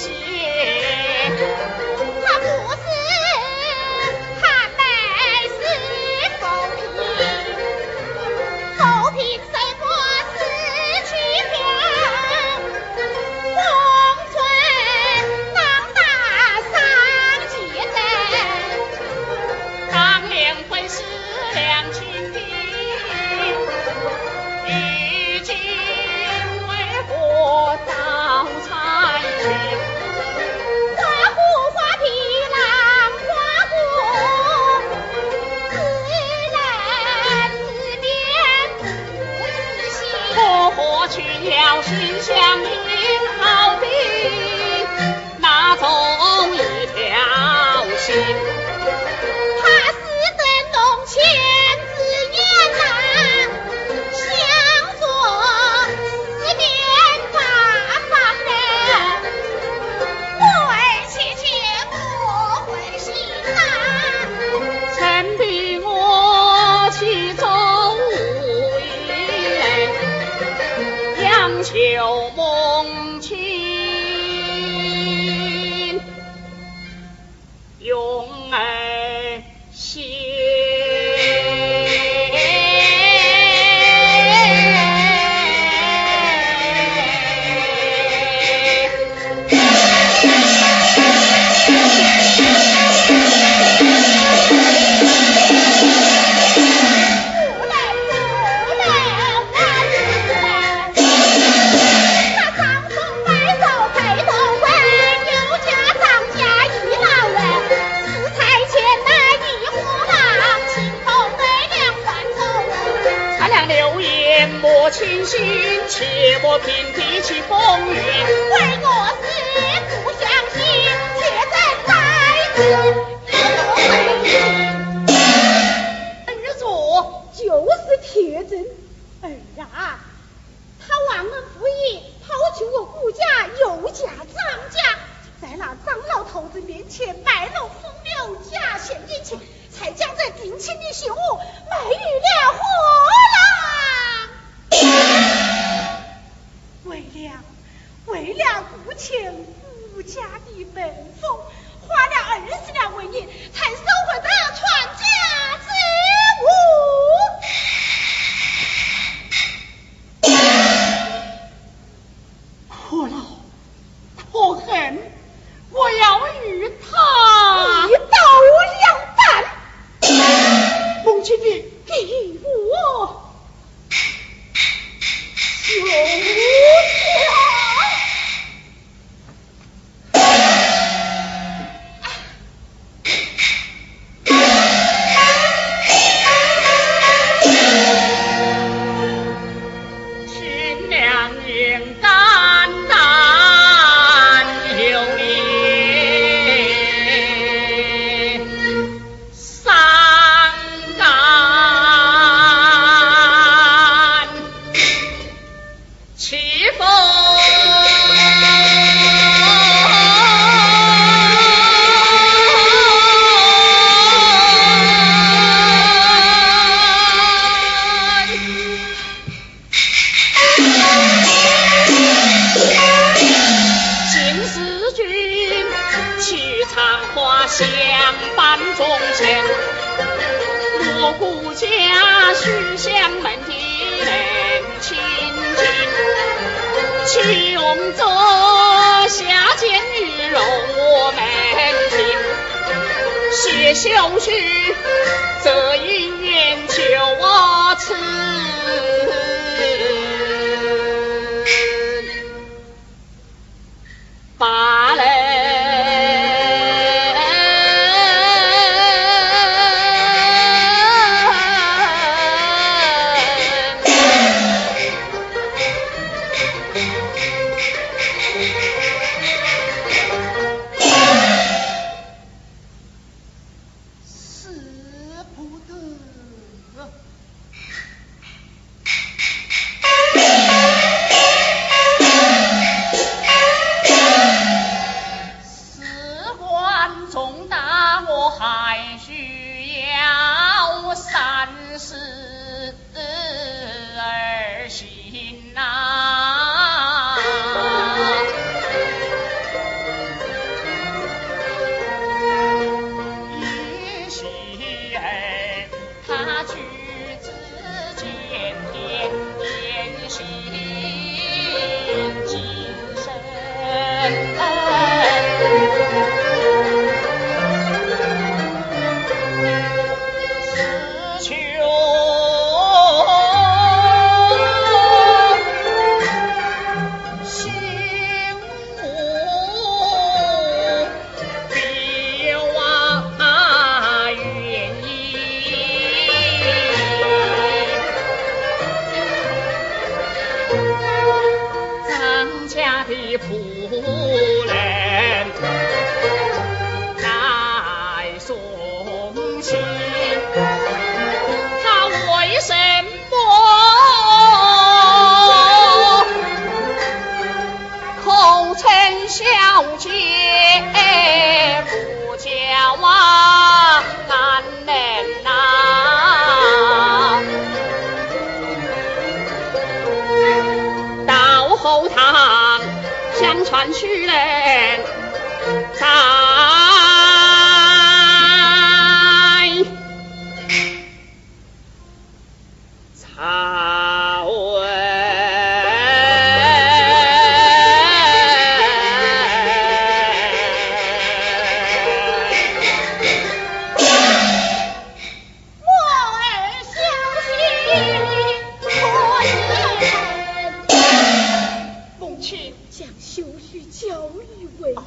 是。风雨，怪我死不相惜。铁证在手，不能为奇。儿左就是铁证。儿呀，他忘恩负义，抛弃我顾家，又嫁张家，在那张老头子面前卖弄风流，假献殷钱，才将这定亲。的信物卖与了。花了二十两银子才。故家书香门第人清静穷则下贱女容我们贫写休书则一缘求我赐。重大我还需要三思。家的传去嘞，咱亲，将秀玉交与为了，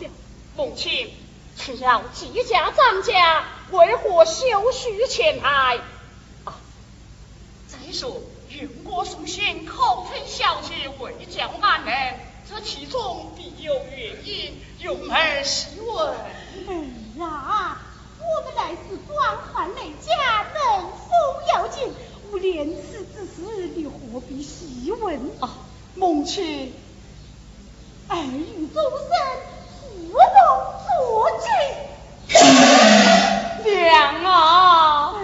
母亲，只要季家张家，为何休须前来？啊，再说云国送信口称小姐未叫安人，这其中必有原因，用儿细问。儿啊，我们乃是光寒累家，能否要紧？无廉耻之事，你何必细问？啊，母亲，儿与终身父龙作据。娘啊！儿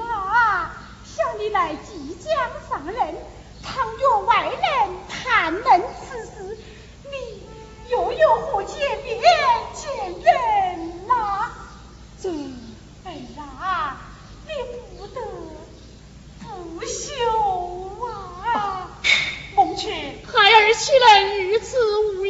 啊，想你来即将上任，倘若外人谈论此事，你又有何见面见人呐、这儿啊，你不得不休孩儿岂能如此无